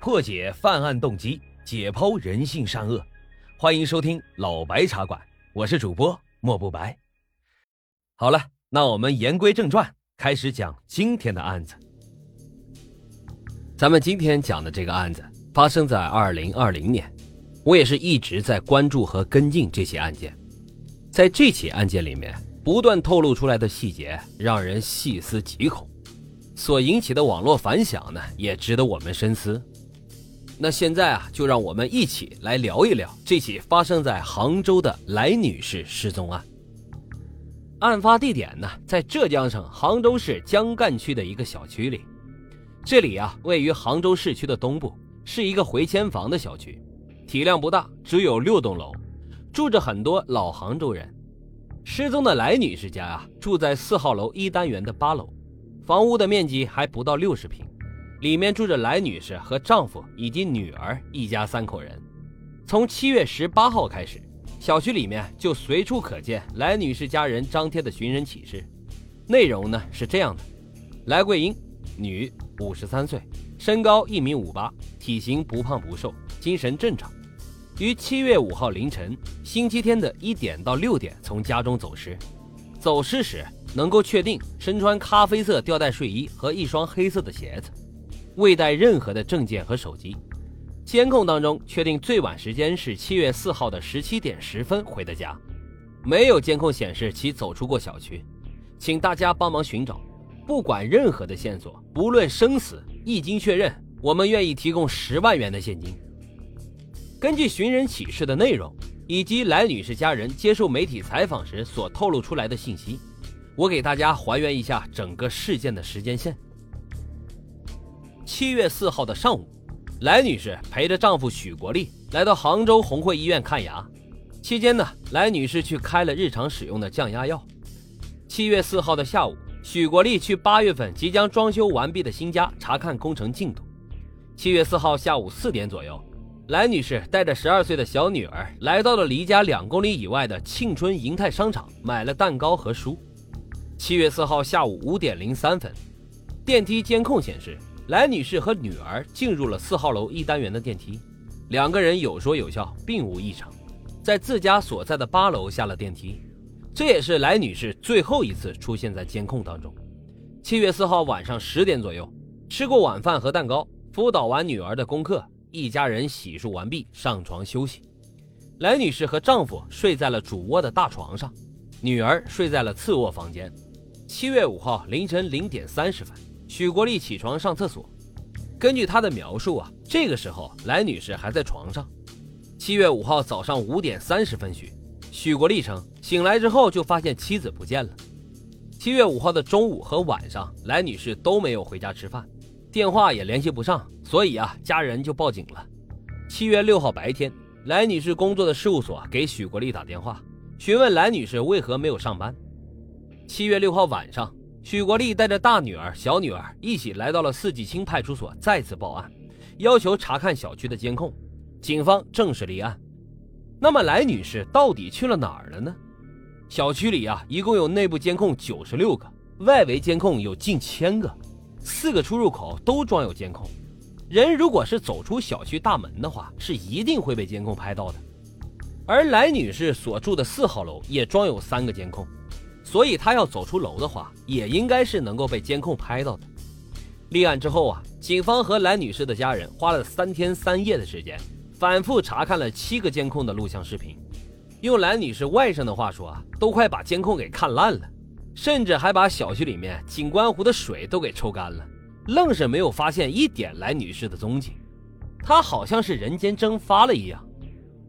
破解犯案动机，解剖人性善恶。欢迎收听老白茶馆，我是主播莫不白。好了，那我们言归正传，开始讲今天的案子。咱们今天讲的这个案子发生在二零二零年，我也是一直在关注和跟进这起案件。在这起案件里面，不断透露出来的细节让人细思极恐。所引起的网络反响呢，也值得我们深思。那现在啊，就让我们一起来聊一聊这起发生在杭州的来女士失踪案。案发地点呢，在浙江省杭州市江干区的一个小区里。这里啊，位于杭州市区的东部，是一个回迁房的小区，体量不大，只有六栋楼，住着很多老杭州人。失踪的来女士家啊，住在四号楼一单元的八楼。房屋的面积还不到六十平，里面住着来女士和丈夫以及女儿一家三口人。从七月十八号开始，小区里面就随处可见来女士家人张贴的寻人启事，内容呢是这样的：来桂英，女，五十三岁，身高一米五八，体型不胖不瘦，精神正常，于七月五号凌晨星期天的一点到六点从家中走失。走失时能够确定身穿咖啡色吊带睡衣和一双黑色的鞋子，未带任何的证件和手机。监控当中确定最晚时间是七月四号的十七点十分回的家，没有监控显示其走出过小区，请大家帮忙寻找，不管任何的线索，不论生死，一经确认，我们愿意提供十万元的现金。根据寻人启事的内容。以及来女士家人接受媒体采访时所透露出来的信息，我给大家还原一下整个事件的时间线。七月四号的上午，来女士陪着丈夫许国立来到杭州红会医院看牙，期间呢，来女士去开了日常使用的降压药。七月四号的下午，许国立去八月份即将装修完毕的新家查看工程进度。七月四号下午四点左右。来女士带着十二岁的小女儿来到了离家两公里以外的庆春银泰商场，买了蛋糕和书。七月四号下午五点零三分，电梯监控显示，来女士和女儿进入了四号楼一单元的电梯，两个人有说有笑，并无异常，在自家所在的八楼下了电梯。这也是来女士最后一次出现在监控当中。七月四号晚上十点左右，吃过晚饭和蛋糕，辅导完女儿的功课。一家人洗漱完毕，上床休息。来女士和丈夫睡在了主卧的大床上，女儿睡在了次卧房间。七月五号凌晨零点三十分，许国立起床上厕所。根据他的描述啊，这个时候来女士还在床上。七月五号早上五点三十分许，许国立称醒来之后就发现妻子不见了。七月五号的中午和晚上，来女士都没有回家吃饭。电话也联系不上，所以啊，家人就报警了。七月六号白天，来女士工作的事务所给许国立打电话，询问来女士为何没有上班。七月六号晚上，许国立带着大女儿、小女儿一起来到了四季青派出所，再次报案，要求查看小区的监控。警方正式立案。那么，来女士到底去了哪儿了呢？小区里啊，一共有内部监控九十六个，外围监控有近千个。四个出入口都装有监控，人如果是走出小区大门的话，是一定会被监控拍到的。而来女士所住的四号楼也装有三个监控，所以她要走出楼的话，也应该是能够被监控拍到的。立案之后啊，警方和来女士的家人花了三天三夜的时间，反复查看了七个监控的录像视频，用来女士外甥的话说啊，都快把监控给看烂了。甚至还把小区里面景观湖的水都给抽干了，愣是没有发现一点来女士的踪迹，她好像是人间蒸发了一样。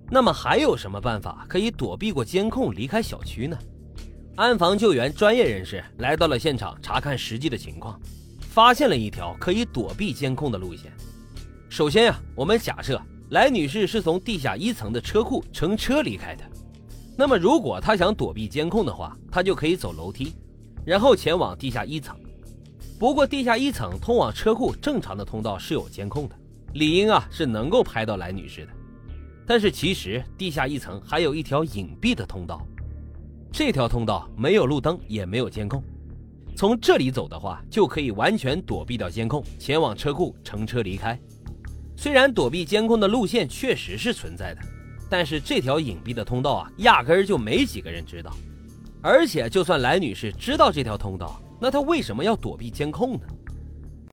那么还有什么办法可以躲避过监控离开小区呢？安防救援专业人士来到了现场查看实际的情况，发现了一条可以躲避监控的路线。首先呀，我们假设来女士是从地下一层的车库乘车离开的。那么，如果她想躲避监控的话，她就可以走楼梯，然后前往地下一层。不过，地下一层通往车库正常的通道是有监控的，理应啊是能够拍到来女士的。但是，其实地下一层还有一条隐蔽的通道，这条通道没有路灯，也没有监控。从这里走的话，就可以完全躲避掉监控，前往车库乘车离开。虽然躲避监控的路线确实是存在的，但是这条隐蔽的通道啊，压根儿就没几个人知道。而且，就算来女士知道这条通道，那她为什么要躲避监控呢？